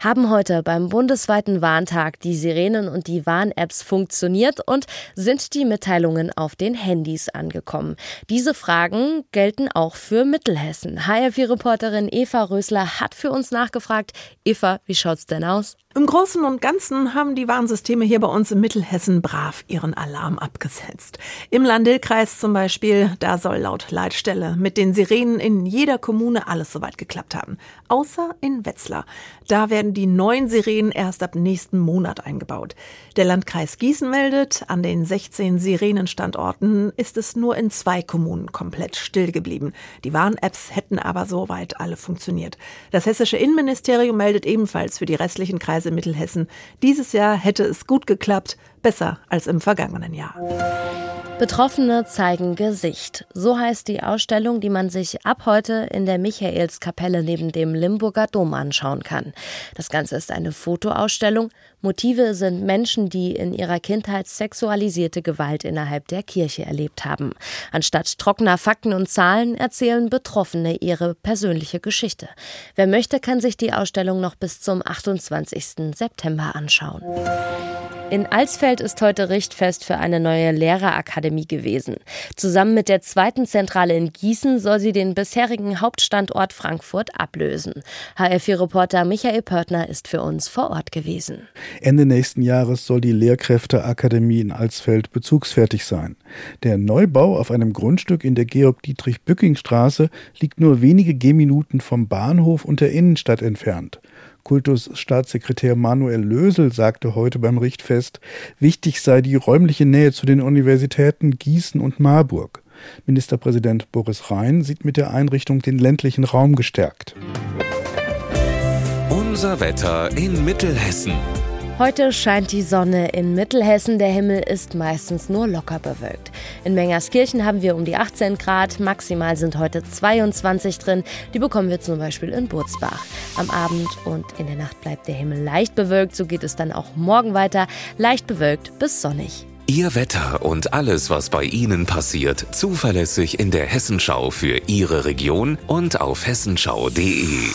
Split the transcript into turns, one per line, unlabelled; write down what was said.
Haben heute beim bundesweiten Warntag die Sirenen und die Warn-Apps funktioniert und sind die Mitteilungen auf den Handys angekommen? Diese Fragen gelten auch für Mittelhessen. HR4-Reporterin Eva Rösler hat für uns nachgefragt. Eva, wie schaut's denn aus?
Im Großen und Ganzen haben die Warnsysteme hier bei uns in Mittelhessen brav ihren Alarm abgesetzt. Im Landil-Kreis zum Beispiel, da soll laut Leitstelle mit den Sirenen in jeder Kommune alles soweit geklappt haben. Außer in Wetzlar. Da werden die neuen Sirenen erst ab nächsten Monat eingebaut. Der Landkreis Gießen meldet, an den 16 Sirenenstandorten ist es nur in zwei Kommunen komplett still geblieben. Die Warn-Apps hätten aber soweit alle funktioniert. Das hessische Innenministerium meldet ebenfalls für die restlichen Kreise Mittelhessen. Dieses Jahr hätte es gut geklappt, besser als im vergangenen Jahr.
Betroffene zeigen Gesicht. So heißt die Ausstellung, die man sich ab heute in der Michaelskapelle neben dem Limburger Dom anschauen kann. Das Ganze ist eine Fotoausstellung. Motive sind Menschen, die in ihrer Kindheit sexualisierte Gewalt innerhalb der Kirche erlebt haben. Anstatt trockener Fakten und Zahlen erzählen Betroffene ihre persönliche Geschichte. Wer möchte, kann sich die Ausstellung noch bis zum 28. September anschauen. In Alsfeld ist heute Richtfest für eine neue Lehrerakademie gewesen. Zusammen mit der zweiten Zentrale in Gießen soll sie den bisherigen Hauptstandort Frankfurt ablösen. HR4-Reporter Michael Pörtner ist für uns vor Ort gewesen.
Ende nächsten Jahres soll die Lehrkräfteakademie in Alsfeld bezugsfertig sein. Der Neubau auf einem Grundstück in der Georg-Dietrich-Bücking-Straße liegt nur wenige Gehminuten vom Bahnhof und der Innenstadt entfernt. Kultusstaatssekretär Manuel Lösel sagte heute beim Richtfest, wichtig sei die räumliche Nähe zu den Universitäten Gießen und Marburg. Ministerpräsident Boris Rhein sieht mit der Einrichtung den ländlichen Raum gestärkt.
Unser Wetter in Mittelhessen.
Heute scheint die Sonne in Mittelhessen, der Himmel ist meistens nur locker bewölkt. In Mengerskirchen haben wir um die 18 Grad, maximal sind heute 22 drin, die bekommen wir zum Beispiel in Burzbach. Am Abend und in der Nacht bleibt der Himmel leicht bewölkt, so geht es dann auch morgen weiter, leicht bewölkt bis sonnig.
Ihr Wetter und alles, was bei Ihnen passiert, zuverlässig in der Hessenschau für Ihre Region und auf hessenschau.de.